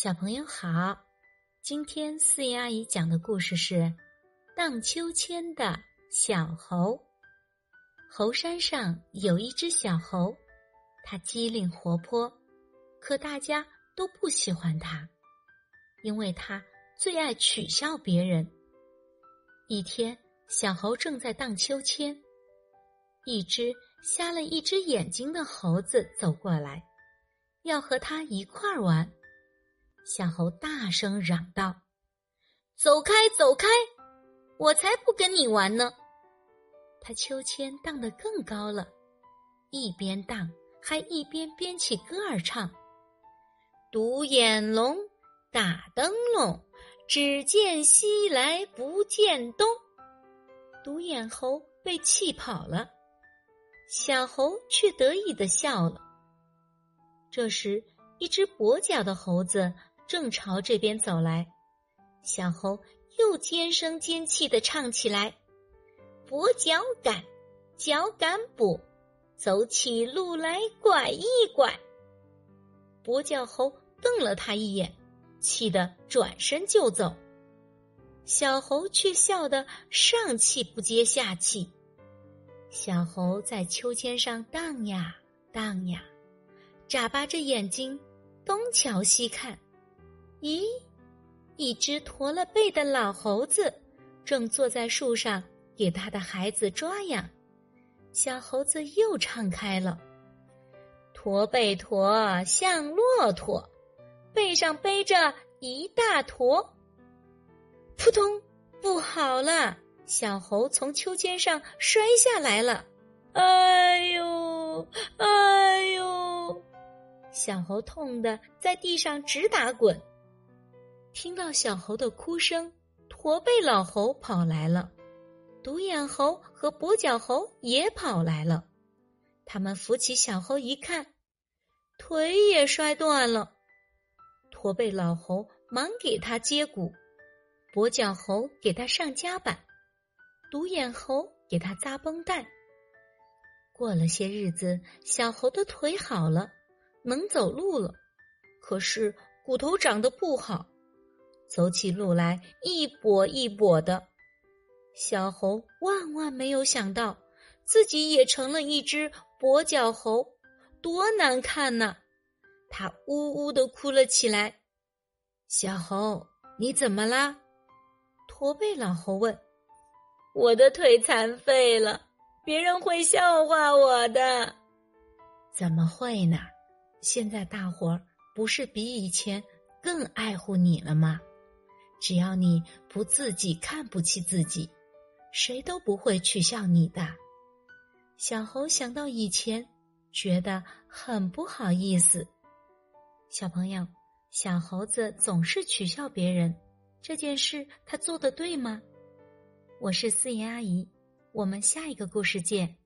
小朋友好，今天四爷阿姨讲的故事是《荡秋千的小猴》。猴山上有一只小猴，它机灵活泼，可大家都不喜欢它，因为它最爱取笑别人。一天，小猴正在荡秋千，一只瞎了一只眼睛的猴子走过来，要和它一块儿玩。小猴大声嚷道：“走开，走开！我才不跟你玩呢！”他秋千荡得更高了，一边荡还一边编起歌儿唱：“独眼龙，打灯笼，只见西来不见东。”独眼猴被气跑了，小猴却得意的笑了。这时，一只跛脚的猴子。正朝这边走来，小猴又尖声尖气的唱起来：“跛脚杆，脚杆跛，走起路来拐一拐。”跛脚猴瞪了他一眼，气得转身就走。小猴却笑得上气不接下气。小猴在秋千上荡呀荡呀，眨巴着眼睛，东瞧西看。咦，一只驼了背的老猴子正坐在树上给他的孩子抓痒。小猴子又唱开了：“驼背驼像骆驼，背上背着一大坨。”扑通，不好了！小猴从秋千上摔下来了。哎呦，哎呦！小猴痛得在地上直打滚。听到小猴的哭声，驼背老猴跑来了，独眼猴和跛脚猴也跑来了。他们扶起小猴一看，腿也摔断了。驼背老猴忙给他接骨，跛脚猴给他上夹板，独眼猴给他扎绷带。过了些日子，小猴的腿好了，能走路了，可是骨头长得不好。走起路来一跛一跛的，小猴万万没有想到，自己也成了一只跛脚猴，多难看呐！他呜呜的哭了起来。小猴，你怎么啦？驼背老猴问。我的腿残废了，别人会笑话我的。怎么会呢？现在大伙儿不是比以前更爱护你了吗？只要你不自己看不起自己，谁都不会取笑你的。小猴想到以前，觉得很不好意思。小朋友，小猴子总是取笑别人，这件事他做的对吗？我是思妍阿姨，我们下一个故事见。